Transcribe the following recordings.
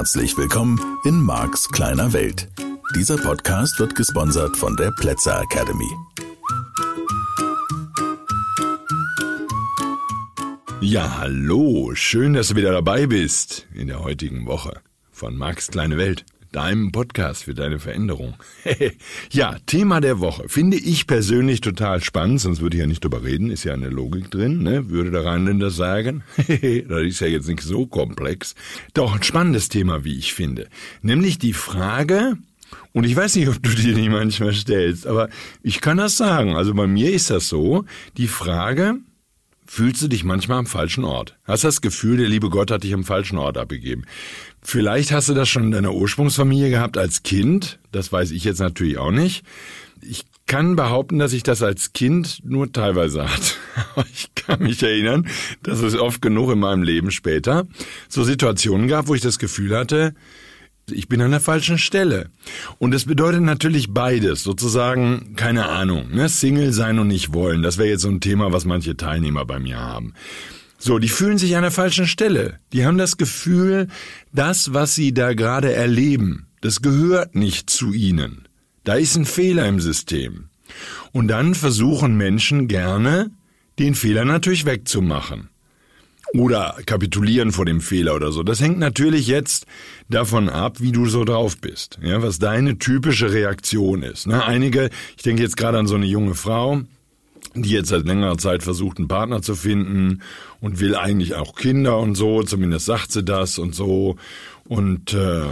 Herzlich willkommen in Marks kleiner Welt. Dieser Podcast wird gesponsert von der Plätzer Academy. Ja, hallo, schön, dass du wieder dabei bist in der heutigen Woche von Marks kleine Welt deinem Podcast für deine Veränderung. ja, Thema der Woche. Finde ich persönlich total spannend, sonst würde ich ja nicht drüber reden, ist ja eine Logik drin, ne? Würde der Rheinländer sagen. das ist ja jetzt nicht so komplex. Doch ein spannendes Thema, wie ich finde. Nämlich die Frage, und ich weiß nicht, ob du dir die manchmal stellst, aber ich kann das sagen. Also bei mir ist das so, die Frage, fühlst du dich manchmal am falschen Ort. Hast das Gefühl, der liebe Gott hat dich am falschen Ort abgegeben. Vielleicht hast du das schon in deiner Ursprungsfamilie gehabt als Kind. Das weiß ich jetzt natürlich auch nicht. Ich kann behaupten, dass ich das als Kind nur teilweise hatte. ich kann mich erinnern, dass es oft genug in meinem Leben später so Situationen gab, wo ich das Gefühl hatte, ich bin an der falschen Stelle. Und das bedeutet natürlich beides, sozusagen, keine Ahnung, ne? Single sein und nicht wollen. Das wäre jetzt so ein Thema, was manche Teilnehmer bei mir haben. So, die fühlen sich an der falschen Stelle. Die haben das Gefühl, das, was sie da gerade erleben, das gehört nicht zu ihnen. Da ist ein Fehler im System. Und dann versuchen Menschen gerne, den Fehler natürlich wegzumachen oder kapitulieren vor dem Fehler oder so. Das hängt natürlich jetzt davon ab, wie du so drauf bist, ja, was deine typische Reaktion ist. Ne? Einige, ich denke jetzt gerade an so eine junge Frau, die jetzt seit längerer Zeit versucht, einen Partner zu finden und will eigentlich auch Kinder und so, zumindest sagt sie das und so und äh,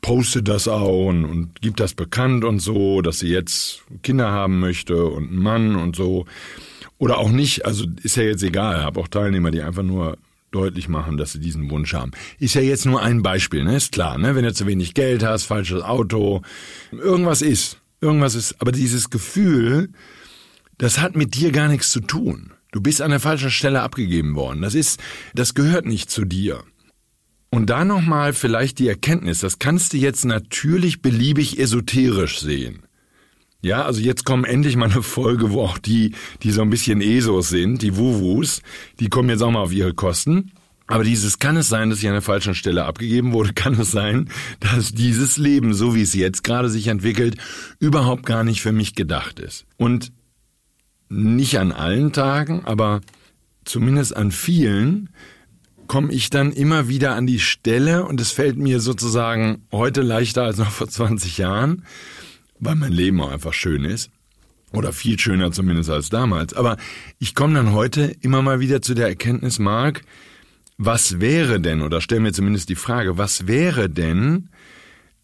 postet das auch und, und gibt das bekannt und so, dass sie jetzt Kinder haben möchte und einen Mann und so. Oder auch nicht, also ist ja jetzt egal. Ich habe auch Teilnehmer, die einfach nur deutlich machen, dass sie diesen Wunsch haben. Ist ja jetzt nur ein Beispiel, ne? Ist klar, ne? Wenn du zu wenig Geld hast, falsches Auto, irgendwas ist. Irgendwas ist. Aber dieses Gefühl, das hat mit dir gar nichts zu tun. Du bist an der falschen Stelle abgegeben worden. Das ist, das gehört nicht zu dir. Und da nochmal vielleicht die Erkenntnis, das kannst du jetzt natürlich beliebig esoterisch sehen. Ja, also jetzt kommen endlich mal eine Folge, wo auch die, die so ein bisschen ESOs sind, die Wuwus, die kommen jetzt auch mal auf ihre Kosten. Aber dieses kann es sein, dass ich an der falschen Stelle abgegeben wurde, kann es sein, dass dieses Leben, so wie es jetzt gerade sich entwickelt, überhaupt gar nicht für mich gedacht ist. Und nicht an allen Tagen, aber zumindest an vielen komme ich dann immer wieder an die Stelle und es fällt mir sozusagen heute leichter als noch vor 20 Jahren, weil mein Leben auch einfach schön ist. Oder viel schöner zumindest als damals. Aber ich komme dann heute immer mal wieder zu der Erkenntnis, Mark, was wäre denn, oder stell mir zumindest die Frage, was wäre denn,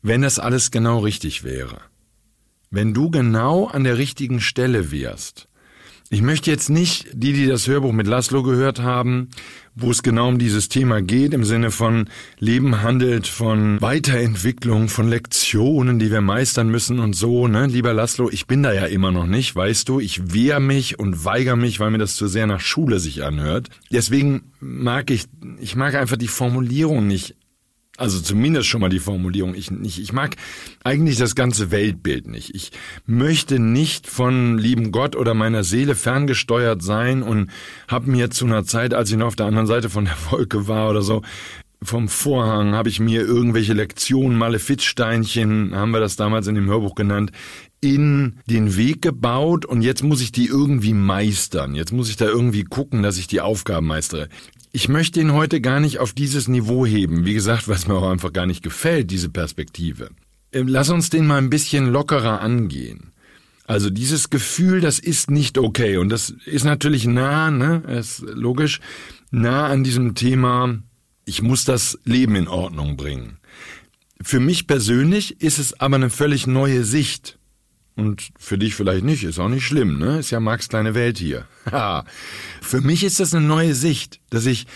wenn das alles genau richtig wäre? Wenn du genau an der richtigen Stelle wärst, ich möchte jetzt nicht die, die das Hörbuch mit Laszlo gehört haben, wo es genau um dieses Thema geht, im Sinne von Leben handelt von Weiterentwicklung, von Lektionen, die wir meistern müssen und so, ne? Lieber Laszlo, ich bin da ja immer noch nicht, weißt du, ich wehre mich und weigere mich, weil mir das zu sehr nach Schule sich anhört. Deswegen mag ich, ich mag einfach die Formulierung nicht also zumindest schon mal die Formulierung. Ich, ich, ich mag eigentlich das ganze Weltbild nicht. Ich möchte nicht von lieben Gott oder meiner Seele ferngesteuert sein und habe mir zu einer Zeit, als ich noch auf der anderen Seite von der Wolke war oder so, vom Vorhang habe ich mir irgendwelche Lektionen, Malefizsteinchen, haben wir das damals in dem Hörbuch genannt, in den Weg gebaut und jetzt muss ich die irgendwie meistern. Jetzt muss ich da irgendwie gucken, dass ich die Aufgaben meistere. Ich möchte ihn heute gar nicht auf dieses Niveau heben. Wie gesagt, was mir auch einfach gar nicht gefällt, diese Perspektive. Ähm, lass uns den mal ein bisschen lockerer angehen. Also dieses Gefühl, das ist nicht okay. Und das ist natürlich nah, ne, ist logisch, nah an diesem Thema, ich muss das Leben in Ordnung bringen. Für mich persönlich ist es aber eine völlig neue Sicht. Und für dich vielleicht nicht, ist auch nicht schlimm, ne? Ist ja Max kleine Welt hier. für mich ist das eine neue Sicht, dass ich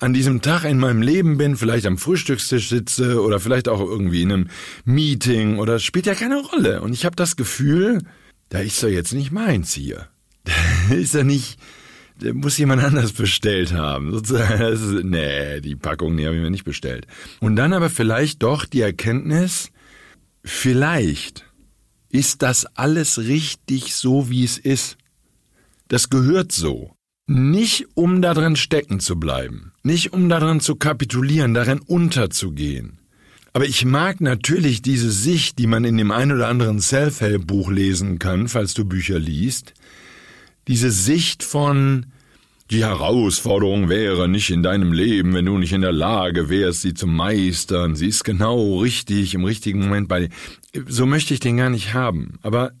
an diesem Tag in meinem Leben bin, vielleicht am Frühstückstisch sitze oder vielleicht auch irgendwie in einem Meeting oder spielt ja keine Rolle. Und ich habe das Gefühl, da ist doch jetzt nicht meins hier. Da ist ja nicht, da muss jemand anders bestellt haben. Sozusagen, nee, die Packung, die habe ich mir nicht bestellt. Und dann aber vielleicht doch die Erkenntnis, vielleicht ist das alles richtig so, wie es ist. Das gehört so. Nicht um darin stecken zu bleiben, nicht um darin zu kapitulieren, darin unterzugehen. Aber ich mag natürlich diese Sicht, die man in dem ein oder anderen Self-Help-Buch lesen kann, falls du Bücher liest. Diese Sicht von, die Herausforderung wäre nicht in deinem Leben, wenn du nicht in der Lage wärst, sie zu meistern. Sie ist genau richtig im richtigen Moment bei dir. So möchte ich den gar nicht haben. Aber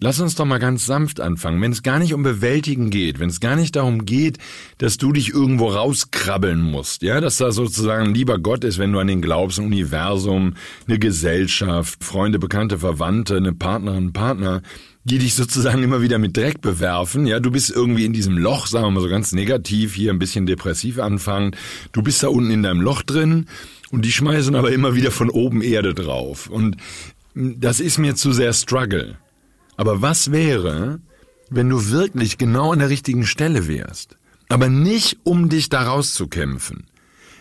Lass uns doch mal ganz sanft anfangen. Wenn es gar nicht um Bewältigen geht, wenn es gar nicht darum geht, dass du dich irgendwo rauskrabbeln musst, ja, dass da sozusagen lieber Gott ist, wenn du an den glaubst, ein Universum, eine Gesellschaft, Freunde, Bekannte, Verwandte, eine Partnerin, Partner, die dich sozusagen immer wieder mit Dreck bewerfen. Ja, du bist irgendwie in diesem Loch, sagen wir mal so ganz negativ, hier ein bisschen depressiv anfangen. Du bist da unten in deinem Loch drin und die schmeißen aber immer wieder von oben Erde drauf. Und das ist mir zu sehr Struggle. Aber was wäre, wenn du wirklich genau an der richtigen Stelle wärst? Aber nicht, um dich da rauszukämpfen.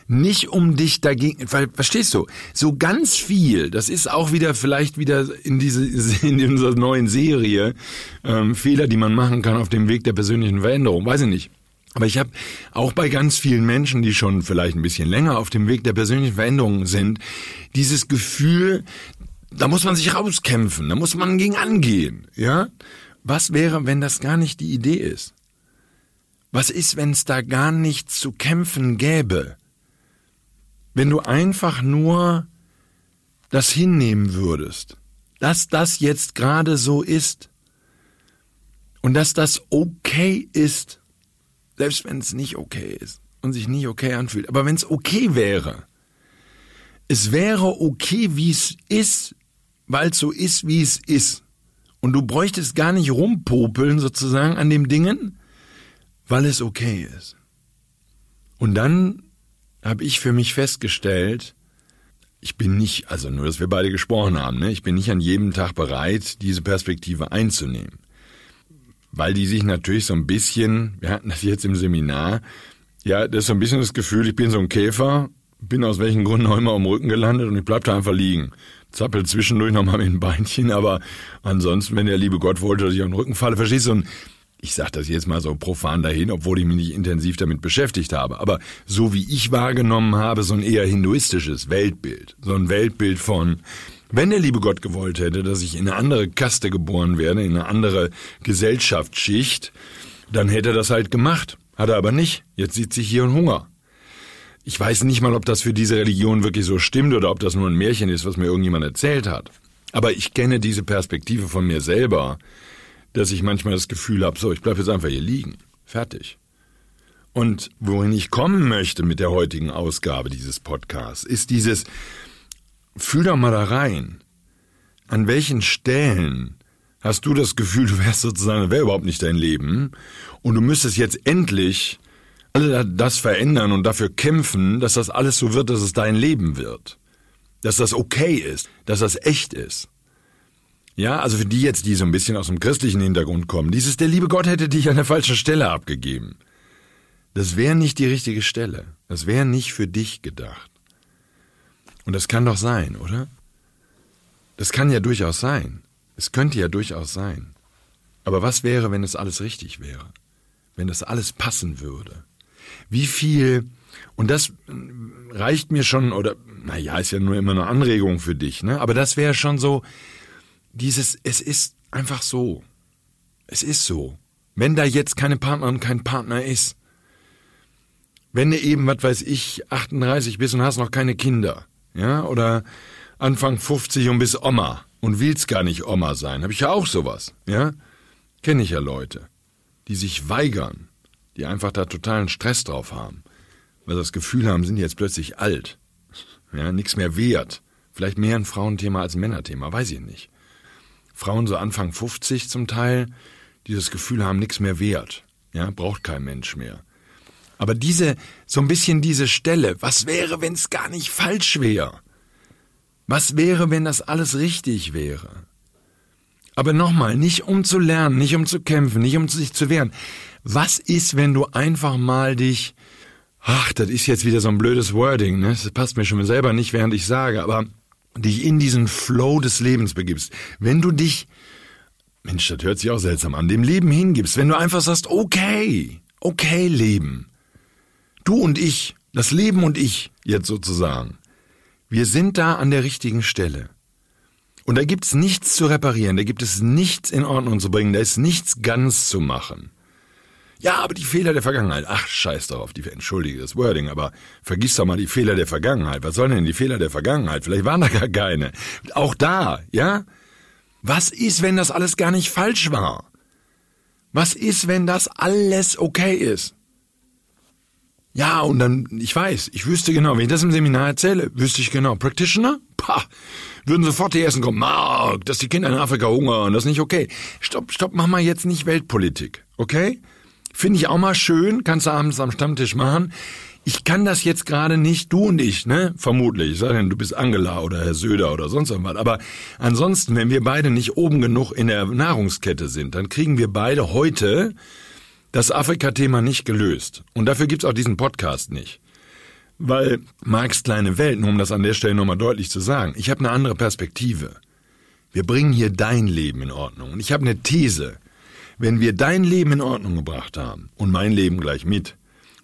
Nicht um dich dagegen, weil, verstehst du, so ganz viel, das ist auch wieder vielleicht wieder in diese, in unserer neuen Serie, ähm, Fehler, die man machen kann auf dem Weg der persönlichen Veränderung, weiß ich nicht. Aber ich habe auch bei ganz vielen Menschen, die schon vielleicht ein bisschen länger auf dem Weg der persönlichen Veränderung sind, dieses Gefühl, da muss man sich rauskämpfen, da muss man gegen angehen, ja? Was wäre, wenn das gar nicht die Idee ist? Was ist, wenn es da gar nichts zu kämpfen gäbe? Wenn du einfach nur das hinnehmen würdest, dass das jetzt gerade so ist und dass das okay ist, selbst wenn es nicht okay ist und sich nicht okay anfühlt, aber wenn es okay wäre, es wäre okay, wie es ist, weil es so ist, wie es ist. Und du bräuchtest gar nicht rumpopeln sozusagen an dem Dingen, weil es okay ist. Und dann habe ich für mich festgestellt, ich bin nicht, also nur, dass wir beide gesprochen haben, ne? ich bin nicht an jedem Tag bereit, diese Perspektive einzunehmen. Weil die sich natürlich so ein bisschen, wir hatten das jetzt im Seminar, ja, das ist so ein bisschen das Gefühl, ich bin so ein Käfer, bin aus welchen Gründen auch immer am Rücken gelandet und ich bleib da einfach liegen zappelt zwischendurch nochmal mit dem Beinchen, aber ansonsten, wenn der liebe Gott wollte, dass ich auf den Rücken falle, verstehst du? Und ich sage das jetzt mal so profan dahin, obwohl ich mich nicht intensiv damit beschäftigt habe, aber so wie ich wahrgenommen habe, so ein eher hinduistisches Weltbild, so ein Weltbild von, wenn der liebe Gott gewollt hätte, dass ich in eine andere Kaste geboren werde, in eine andere Gesellschaftsschicht, dann hätte er das halt gemacht. Hat er aber nicht. Jetzt sitze ich hier und Hunger. Ich weiß nicht mal, ob das für diese Religion wirklich so stimmt oder ob das nur ein Märchen ist, was mir irgendjemand erzählt hat. Aber ich kenne diese Perspektive von mir selber, dass ich manchmal das Gefühl habe, so, ich bleibe jetzt einfach hier liegen. Fertig. Und wohin ich kommen möchte mit der heutigen Ausgabe dieses Podcasts, ist dieses, fühl doch mal da rein. An welchen Stellen hast du das Gefühl, du wärst sozusagen, wäre überhaupt nicht dein Leben und du müsstest jetzt endlich alle das verändern und dafür kämpfen, dass das alles so wird, dass es dein Leben wird. Dass das okay ist, dass das echt ist. Ja, also für die jetzt, die so ein bisschen aus dem christlichen Hintergrund kommen, dieses der liebe Gott hätte dich an der falschen Stelle abgegeben. Das wäre nicht die richtige Stelle. Das wäre nicht für dich gedacht. Und das kann doch sein, oder? Das kann ja durchaus sein. Es könnte ja durchaus sein. Aber was wäre, wenn es alles richtig wäre? Wenn das alles passen würde? wie viel, und das reicht mir schon, oder, naja, ist ja nur immer eine Anregung für dich, ne? Aber das wäre schon so, dieses, es ist einfach so. Es ist so. Wenn da jetzt keine Partnerin, kein Partner ist, wenn du eben, was weiß ich, 38 bist und hast noch keine Kinder, ja, oder Anfang 50 und bist Oma und willst gar nicht Oma sein, habe ich ja auch sowas, ja, kenne ich ja Leute, die sich weigern, die einfach da totalen Stress drauf haben, weil sie das Gefühl haben, sind jetzt plötzlich alt, ja, nichts mehr wert. Vielleicht mehr ein Frauenthema als ein Männerthema, weiß ich nicht. Frauen so Anfang 50 zum Teil, die das Gefühl haben, nichts mehr wert, ja, braucht kein Mensch mehr. Aber diese, so ein bisschen diese Stelle, was wäre, wenn es gar nicht falsch wäre? Was wäre, wenn das alles richtig wäre? Aber nochmal, nicht um zu lernen, nicht um zu kämpfen, nicht um sich zu wehren. Was ist, wenn du einfach mal dich, ach, das ist jetzt wieder so ein blödes Wording, ne? Das passt mir schon selber nicht, während ich sage, aber dich in diesen Flow des Lebens begibst. Wenn du dich, Mensch, das hört sich auch seltsam an, dem Leben hingibst, wenn du einfach sagst, okay, okay, Leben. Du und ich, das Leben und ich, jetzt sozusagen. Wir sind da an der richtigen Stelle. Und da gibt's nichts zu reparieren, da gibt es nichts in Ordnung zu bringen, da ist nichts ganz zu machen. Ja, aber die Fehler der Vergangenheit. Ach, scheiß darauf, die, entschuldige das Wording, aber vergiss doch mal die Fehler der Vergangenheit. Was sollen denn die Fehler der Vergangenheit? Vielleicht waren da gar keine. Auch da, ja? Was ist, wenn das alles gar nicht falsch war? Was ist, wenn das alles okay ist? Ja, und dann, ich weiß, ich wüsste genau, wenn ich das im Seminar erzähle, wüsste ich genau, Practitioner? Pah, würden sofort die ersten kommen, Mark, dass die Kinder in Afrika hungern, das ist nicht okay. Stopp, stopp, mach mal jetzt nicht Weltpolitik, okay? Finde ich auch mal schön, kannst du abends am Stammtisch machen. Ich kann das jetzt gerade nicht, du und ich, ne? Vermutlich. Sei denn, du bist Angela oder Herr Söder oder sonst irgendwas. Aber ansonsten, wenn wir beide nicht oben genug in der Nahrungskette sind, dann kriegen wir beide heute das Afrika-Thema nicht gelöst. Und dafür gibt's auch diesen Podcast nicht. Weil Marx kleine Welt, nur um das an der Stelle nochmal deutlich zu sagen, ich habe eine andere Perspektive. Wir bringen hier dein Leben in Ordnung. Und ich habe eine These. Wenn wir dein Leben in Ordnung gebracht haben und mein Leben gleich mit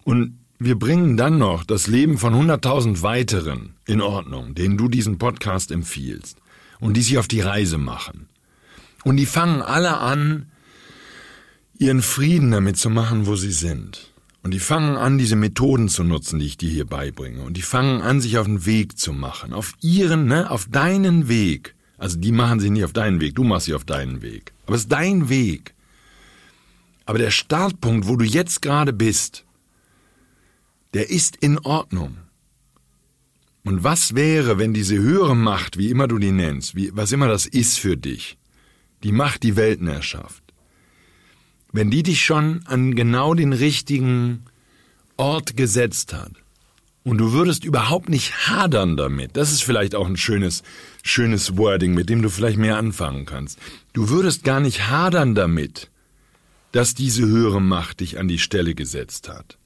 und wir bringen dann noch das Leben von 100.000 weiteren in Ordnung, denen du diesen Podcast empfiehlst und die sich auf die Reise machen. Und die fangen alle an, ihren Frieden damit zu machen, wo sie sind. Und die fangen an, diese Methoden zu nutzen, die ich dir hier beibringe. Und die fangen an, sich auf den Weg zu machen. Auf ihren, ne, auf deinen Weg. Also die machen sich nicht auf deinen Weg, du machst sie auf deinen Weg. Aber es ist dein Weg. Aber der Startpunkt, wo du jetzt gerade bist, der ist in Ordnung. Und was wäre, wenn diese höhere Macht, wie immer du die nennst, wie, was immer das ist für dich, die Macht, die Welten erschafft, wenn die dich schon an genau den richtigen Ort gesetzt hat und du würdest überhaupt nicht hadern damit, das ist vielleicht auch ein schönes, schönes Wording, mit dem du vielleicht mehr anfangen kannst. Du würdest gar nicht hadern damit, dass diese höhere Macht dich an die Stelle gesetzt hat.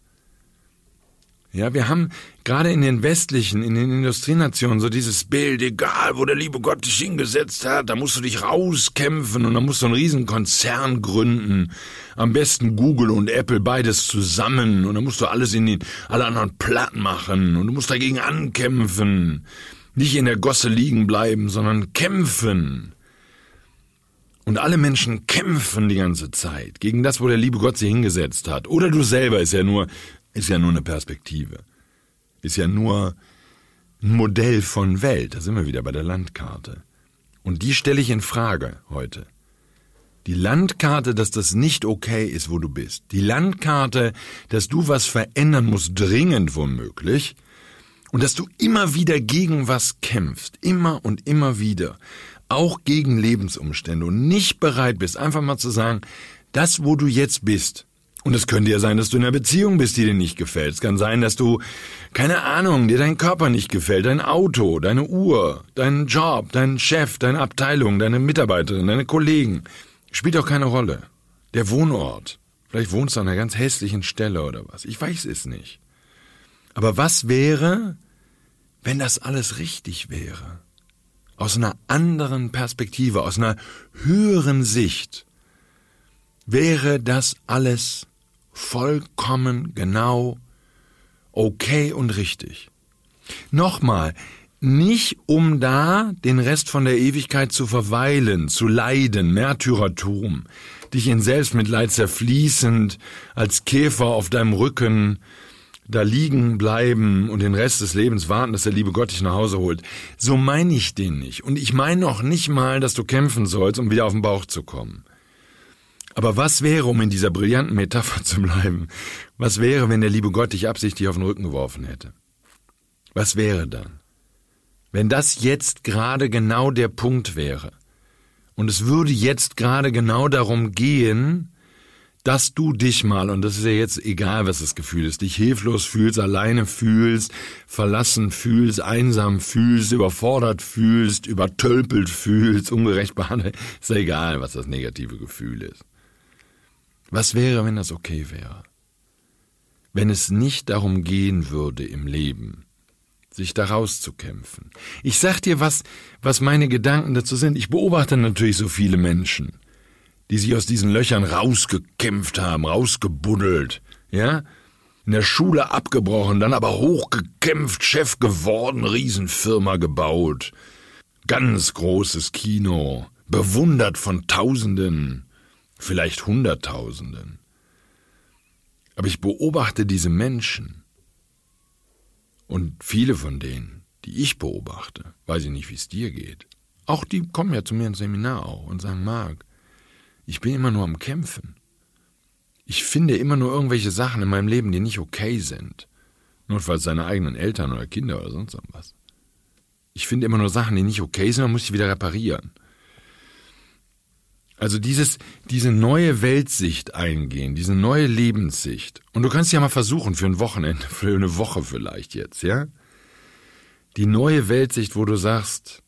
Ja, wir haben gerade in den westlichen, in den Industrienationen so dieses Bild, egal wo der liebe Gott dich hingesetzt hat, da musst du dich rauskämpfen und da musst du einen riesen Konzern gründen. Am besten Google und Apple beides zusammen und dann musst du alles in den, alle anderen platt machen und du musst dagegen ankämpfen. Nicht in der Gosse liegen bleiben, sondern kämpfen. Und alle Menschen kämpfen die ganze Zeit gegen das, wo der liebe Gott sie hingesetzt hat. Oder du selber ist ja nur, ist ja nur eine Perspektive. Ist ja nur ein Modell von Welt. Da sind wir wieder bei der Landkarte. Und die stelle ich in Frage heute. Die Landkarte, dass das nicht okay ist, wo du bist. Die Landkarte, dass du was verändern musst, dringend womöglich. Und dass du immer wieder gegen was kämpfst. Immer und immer wieder auch gegen Lebensumstände und nicht bereit bist, einfach mal zu sagen, das, wo du jetzt bist, und es könnte ja sein, dass du in einer Beziehung bist, die dir nicht gefällt. Es kann sein, dass du, keine Ahnung, dir dein Körper nicht gefällt, dein Auto, deine Uhr, dein Job, dein Chef, deine Abteilung, deine Mitarbeiterin, deine Kollegen. Spielt auch keine Rolle. Der Wohnort. Vielleicht wohnst du an einer ganz hässlichen Stelle oder was. Ich weiß es nicht. Aber was wäre, wenn das alles richtig wäre? Aus einer anderen Perspektive, aus einer höheren Sicht, wäre das alles vollkommen genau okay und richtig. Nochmal, nicht um da den Rest von der Ewigkeit zu verweilen, zu leiden, Märtyrertum, dich in Selbstmitleid zerfließend, als Käfer auf deinem Rücken, da liegen bleiben und den Rest des Lebens warten, dass der liebe Gott dich nach Hause holt. So meine ich den nicht. Und ich meine noch nicht mal, dass du kämpfen sollst, um wieder auf den Bauch zu kommen. Aber was wäre, um in dieser brillanten Metapher zu bleiben, was wäre, wenn der liebe Gott dich absichtlich auf den Rücken geworfen hätte? Was wäre dann? Wenn das jetzt gerade genau der Punkt wäre, und es würde jetzt gerade genau darum gehen, dass du dich mal, und das ist ja jetzt egal, was das Gefühl ist, dich hilflos fühlst, alleine fühlst, verlassen fühlst, einsam fühlst, überfordert fühlst, übertölpelt fühlst, ungerecht behandelt, ist ja egal, was das negative Gefühl ist. Was wäre, wenn das okay wäre? Wenn es nicht darum gehen würde im Leben, sich da rauszukämpfen. Ich sag dir was, was meine Gedanken dazu sind. Ich beobachte natürlich so viele Menschen die sich aus diesen Löchern rausgekämpft haben, rausgebuddelt, ja? in der Schule abgebrochen, dann aber hochgekämpft, Chef geworden, Riesenfirma gebaut, ganz großes Kino, bewundert von Tausenden, vielleicht Hunderttausenden. Aber ich beobachte diese Menschen und viele von denen, die ich beobachte, weiß ich nicht, wie es dir geht. Auch die kommen ja zu mir ins Seminar auch und sagen, Marc, ich bin immer nur am Kämpfen. Ich finde immer nur irgendwelche Sachen in meinem Leben, die nicht okay sind. Notfalls seine eigenen Eltern oder Kinder oder sonst irgendwas. Ich finde immer nur Sachen, die nicht okay sind, dann muss ich wieder reparieren. Also dieses, diese neue Weltsicht eingehen, diese neue Lebenssicht. Und du kannst ja mal versuchen für ein Wochenende, für eine Woche vielleicht jetzt, ja? Die neue Weltsicht, wo du sagst,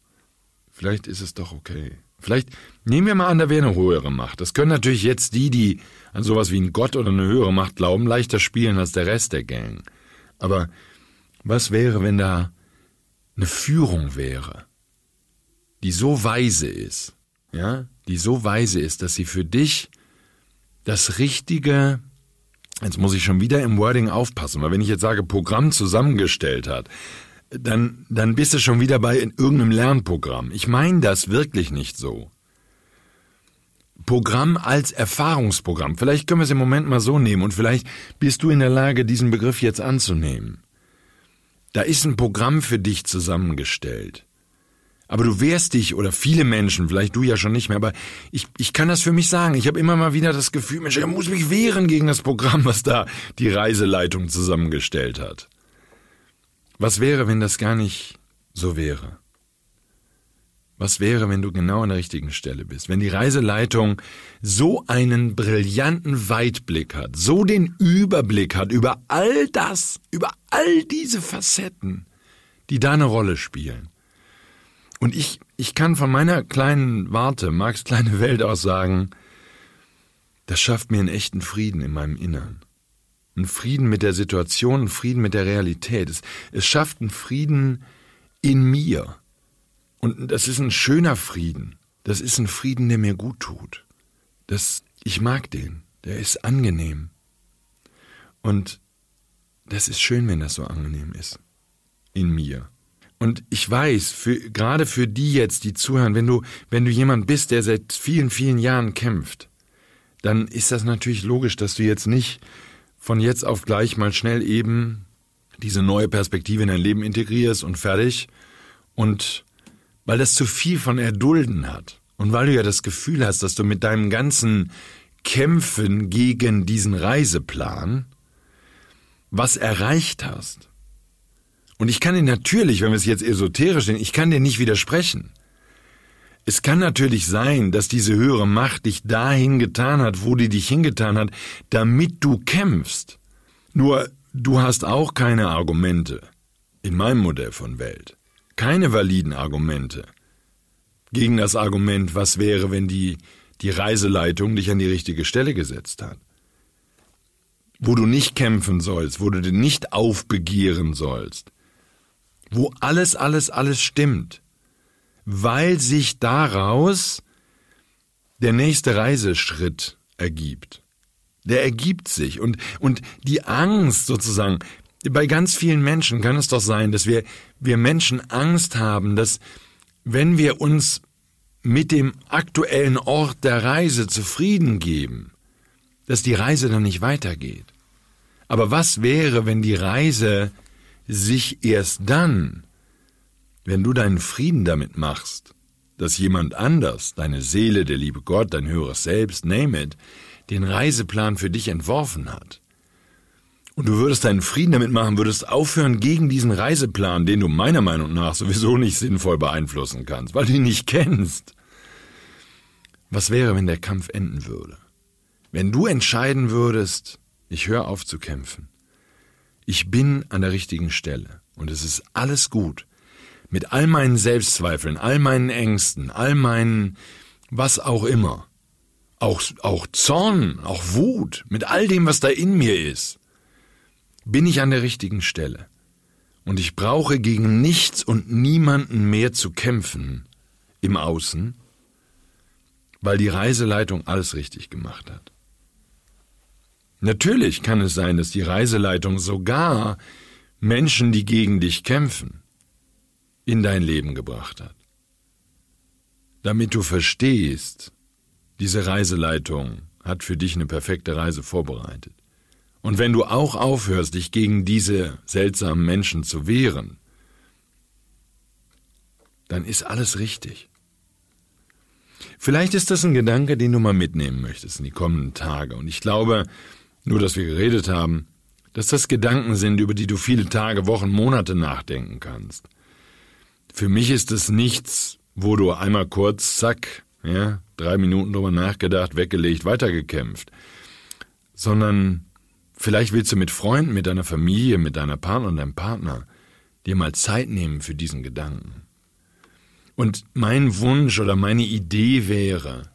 vielleicht ist es doch okay. Vielleicht nehmen wir mal an, da wäre eine höhere Macht. Das können natürlich jetzt die, die an sowas wie einen Gott oder eine höhere Macht glauben, leichter spielen als der Rest der Gang. Aber was wäre, wenn da eine Führung wäre, die so weise ist, ja, die so weise ist, dass sie für dich das richtige, jetzt muss ich schon wieder im Wording aufpassen, weil wenn ich jetzt sage, Programm zusammengestellt hat, dann, dann bist du schon wieder bei irgendeinem Lernprogramm. Ich meine das wirklich nicht so. Programm als Erfahrungsprogramm. Vielleicht können wir es im Moment mal so nehmen und vielleicht bist du in der Lage, diesen Begriff jetzt anzunehmen. Da ist ein Programm für dich zusammengestellt. Aber du wehrst dich, oder viele Menschen, vielleicht du ja schon nicht mehr, aber ich, ich kann das für mich sagen. Ich habe immer mal wieder das Gefühl, Mensch, ich muss mich wehren gegen das Programm, was da die Reiseleitung zusammengestellt hat. Was wäre, wenn das gar nicht so wäre? Was wäre, wenn du genau an der richtigen Stelle bist? Wenn die Reiseleitung so einen brillanten Weitblick hat, so den Überblick hat über all das, über all diese Facetten, die da eine Rolle spielen. Und ich, ich kann von meiner kleinen Warte, Marx kleine Welt aus sagen, das schafft mir einen echten Frieden in meinem Innern. Ein Frieden mit der Situation, ein Frieden mit der Realität. Es, es schafft einen Frieden in mir. Und das ist ein schöner Frieden. Das ist ein Frieden, der mir gut tut. Das, ich mag den. Der ist angenehm. Und das ist schön, wenn das so angenehm ist. In mir. Und ich weiß, für, gerade für die jetzt, die zuhören, wenn du, wenn du jemand bist, der seit vielen, vielen Jahren kämpft, dann ist das natürlich logisch, dass du jetzt nicht von jetzt auf gleich mal schnell eben diese neue Perspektive in dein Leben integrierst und fertig. Und weil das zu viel von Erdulden hat und weil du ja das Gefühl hast, dass du mit deinem ganzen Kämpfen gegen diesen Reiseplan was erreicht hast. Und ich kann dir natürlich, wenn wir es jetzt esoterisch sehen, ich kann dir nicht widersprechen. Es kann natürlich sein, dass diese höhere Macht dich dahin getan hat, wo die dich hingetan hat, damit du kämpfst. Nur du hast auch keine Argumente in meinem Modell von Welt. Keine validen Argumente gegen das Argument, was wäre, wenn die, die Reiseleitung dich an die richtige Stelle gesetzt hat. Wo du nicht kämpfen sollst, wo du dir nicht aufbegehren sollst. Wo alles, alles, alles stimmt weil sich daraus der nächste Reiseschritt ergibt. Der ergibt sich und, und die Angst sozusagen, bei ganz vielen Menschen kann es doch sein, dass wir, wir Menschen Angst haben, dass wenn wir uns mit dem aktuellen Ort der Reise zufrieden geben, dass die Reise dann nicht weitergeht. Aber was wäre, wenn die Reise sich erst dann wenn du deinen Frieden damit machst, dass jemand anders, deine Seele, der liebe Gott, dein höheres Selbst, name it, den Reiseplan für dich entworfen hat, und du würdest deinen Frieden damit machen, würdest aufhören gegen diesen Reiseplan, den du meiner Meinung nach sowieso nicht sinnvoll beeinflussen kannst, weil du ihn nicht kennst. Was wäre, wenn der Kampf enden würde? Wenn du entscheiden würdest, ich höre auf zu kämpfen. Ich bin an der richtigen Stelle und es ist alles gut mit all meinen Selbstzweifeln, all meinen Ängsten, all meinen was auch immer, auch, auch Zorn, auch Wut, mit all dem, was da in mir ist, bin ich an der richtigen Stelle. Und ich brauche gegen nichts und niemanden mehr zu kämpfen im Außen, weil die Reiseleitung alles richtig gemacht hat. Natürlich kann es sein, dass die Reiseleitung sogar Menschen, die gegen dich kämpfen, in dein Leben gebracht hat. Damit du verstehst, diese Reiseleitung hat für dich eine perfekte Reise vorbereitet. Und wenn du auch aufhörst, dich gegen diese seltsamen Menschen zu wehren, dann ist alles richtig. Vielleicht ist das ein Gedanke, den du mal mitnehmen möchtest in die kommenden Tage. Und ich glaube, nur dass wir geredet haben, dass das Gedanken sind, über die du viele Tage, Wochen, Monate nachdenken kannst. Für mich ist es nichts, wo du einmal kurz, zack, ja, drei Minuten drüber nachgedacht, weggelegt, weitergekämpft, sondern vielleicht willst du mit Freunden, mit deiner Familie, mit deiner Partner und deinem Partner dir mal Zeit nehmen für diesen Gedanken. Und mein Wunsch oder meine Idee wäre,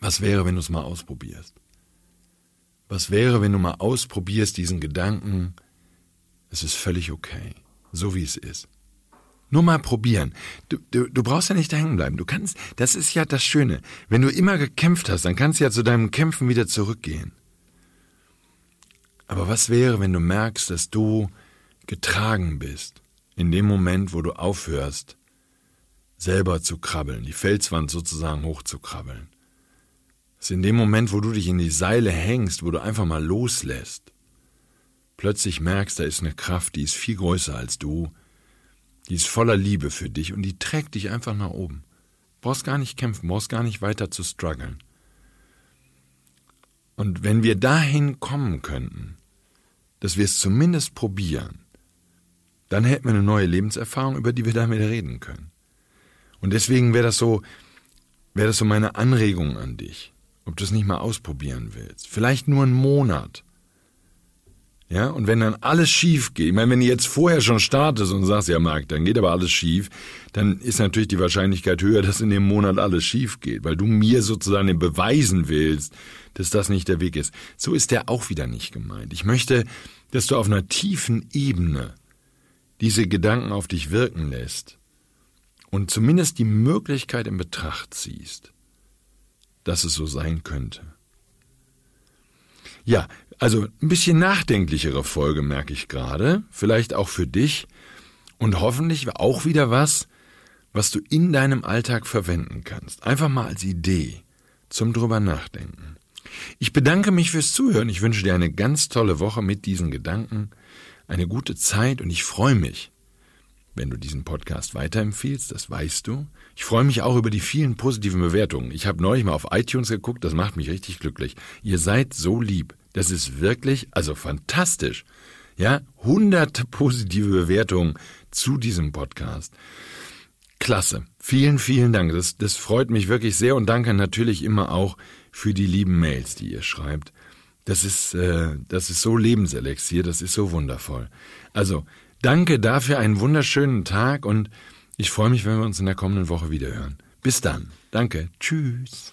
was wäre, wenn du es mal ausprobierst? Was wäre, wenn du mal ausprobierst diesen Gedanken, es ist völlig okay, so wie es ist. Nur mal probieren. Du, du, du brauchst ja nicht da hängen bleiben. Du kannst, das ist ja das Schöne. Wenn du immer gekämpft hast, dann kannst du ja zu deinem Kämpfen wieder zurückgehen. Aber was wäre, wenn du merkst, dass du getragen bist, in dem Moment, wo du aufhörst, selber zu krabbeln, die Felswand sozusagen hochzukrabbeln? Dass in dem Moment, wo du dich in die Seile hängst, wo du einfach mal loslässt, plötzlich merkst, da ist eine Kraft, die ist viel größer als du, die ist voller Liebe für dich und die trägt dich einfach nach oben. Brauchst gar nicht kämpfen, brauchst gar nicht weiter zu strugglen. Und wenn wir dahin kommen könnten, dass wir es zumindest probieren, dann hätten wir eine neue Lebenserfahrung, über die wir damit reden können. Und deswegen wäre das so, wäre das so meine Anregung an dich, ob du es nicht mal ausprobieren willst. Vielleicht nur einen Monat. Ja, und wenn dann alles schief geht, ich meine, wenn du jetzt vorher schon startest und sagst, ja, Marc, dann geht aber alles schief, dann ist natürlich die Wahrscheinlichkeit höher, dass in dem Monat alles schief geht, weil du mir sozusagen beweisen willst, dass das nicht der Weg ist. So ist der auch wieder nicht gemeint. Ich möchte, dass du auf einer tiefen Ebene diese Gedanken auf dich wirken lässt und zumindest die Möglichkeit in Betracht ziehst, dass es so sein könnte. Ja, also ein bisschen nachdenklichere Folge merke ich gerade, vielleicht auch für dich und hoffentlich auch wieder was, was du in deinem Alltag verwenden kannst. Einfach mal als Idee zum drüber nachdenken. Ich bedanke mich fürs Zuhören. Ich wünsche dir eine ganz tolle Woche mit diesen Gedanken, eine gute Zeit und ich freue mich, wenn du diesen Podcast weiterempfiehlst, das weißt du. Ich freue mich auch über die vielen positiven Bewertungen. Ich habe neulich mal auf iTunes geguckt, das macht mich richtig glücklich. Ihr seid so lieb. Das ist wirklich, also fantastisch. Ja, hunderte positive Bewertungen zu diesem Podcast. Klasse. Vielen, vielen Dank. Das, das freut mich wirklich sehr und danke natürlich immer auch für die lieben Mails, die ihr schreibt. Das ist, äh, das ist so Lebenselixier, das ist so wundervoll. Also, danke dafür, einen wunderschönen Tag und ich freue mich, wenn wir uns in der kommenden Woche wiederhören. Bis dann. Danke. Tschüss.